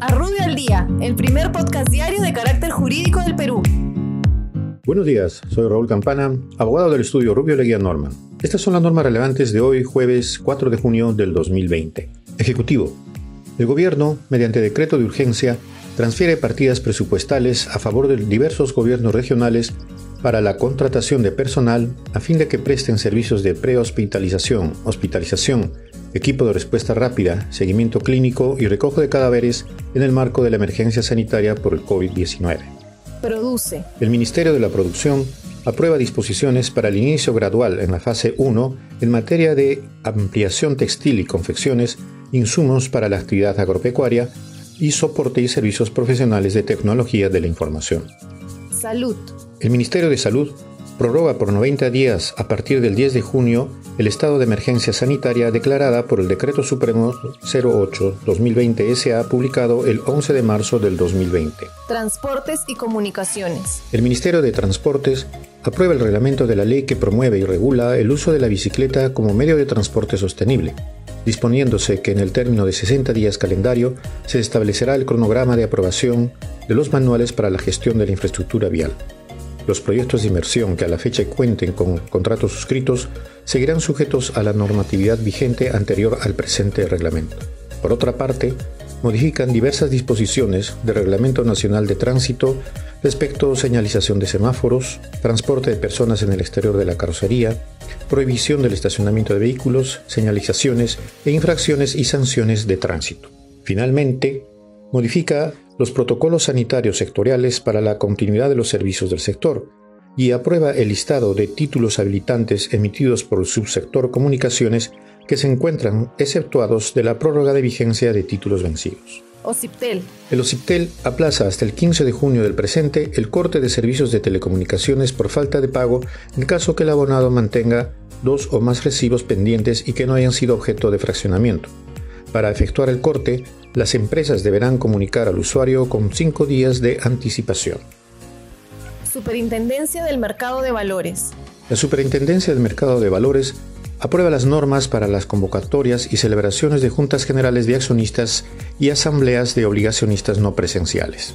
A Rubio al Día, el primer podcast diario de carácter jurídico del Perú. Buenos días, soy Raúl Campana, abogado del estudio Rubio Leguía Norman. Estas son las normas relevantes de hoy, jueves 4 de junio del 2020. Ejecutivo. El gobierno, mediante decreto de urgencia, transfiere partidas presupuestales a favor de diversos gobiernos regionales para la contratación de personal a fin de que presten servicios de prehospitalización, hospitalización, equipo de respuesta rápida, seguimiento clínico y recojo de cadáveres en el marco de la emergencia sanitaria por el COVID-19. Produce. El Ministerio de la Producción aprueba disposiciones para el inicio gradual en la fase 1 en materia de ampliación textil y confecciones, insumos para la actividad agropecuaria y soporte y servicios profesionales de tecnología de la información. Salud. El Ministerio de Salud prorroga por 90 días a partir del 10 de junio el estado de emergencia sanitaria declarada por el Decreto Supremo 08-2020 SA publicado el 11 de marzo del 2020. Transportes y comunicaciones. El Ministerio de Transportes aprueba el reglamento de la ley que promueve y regula el uso de la bicicleta como medio de transporte sostenible, disponiéndose que en el término de 60 días calendario se establecerá el cronograma de aprobación de los manuales para la gestión de la infraestructura vial. Los proyectos de inversión que a la fecha cuenten con contratos suscritos seguirán sujetos a la normatividad vigente anterior al presente reglamento. Por otra parte, modifican diversas disposiciones del Reglamento Nacional de Tránsito respecto a señalización de semáforos, transporte de personas en el exterior de la carrocería, prohibición del estacionamiento de vehículos, señalizaciones e infracciones y sanciones de tránsito. Finalmente, modifica los protocolos sanitarios sectoriales para la continuidad de los servicios del sector y aprueba el listado de títulos habilitantes emitidos por el subsector comunicaciones que se encuentran exceptuados de la prórroga de vigencia de títulos vencidos. OCIPTEL. El OCIPTEL aplaza hasta el 15 de junio del presente el corte de servicios de telecomunicaciones por falta de pago en caso que el abonado mantenga dos o más recibos pendientes y que no hayan sido objeto de fraccionamiento. Para efectuar el corte, las empresas deberán comunicar al usuario con cinco días de anticipación. Superintendencia del Mercado de Valores. La Superintendencia del Mercado de Valores aprueba las normas para las convocatorias y celebraciones de juntas generales de accionistas y asambleas de obligacionistas no presenciales.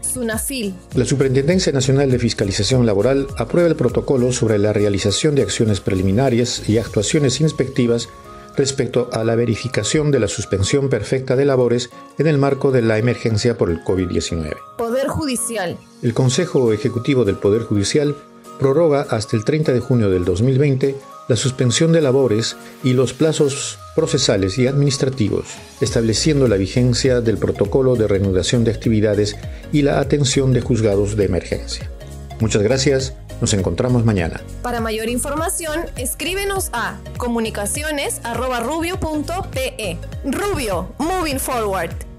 SUNAFIL. La Superintendencia Nacional de Fiscalización Laboral aprueba el protocolo sobre la realización de acciones preliminares y actuaciones inspectivas respecto a la verificación de la suspensión perfecta de labores en el marco de la emergencia por el COVID-19. Poder Judicial. El Consejo Ejecutivo del Poder Judicial prorroga hasta el 30 de junio del 2020 la suspensión de labores y los plazos procesales y administrativos, estableciendo la vigencia del protocolo de reanudación de actividades y la atención de juzgados de emergencia. Muchas gracias nos encontramos mañana. Para mayor información, escríbenos a comunicaciones.rubio.pe. Rubio, moving forward.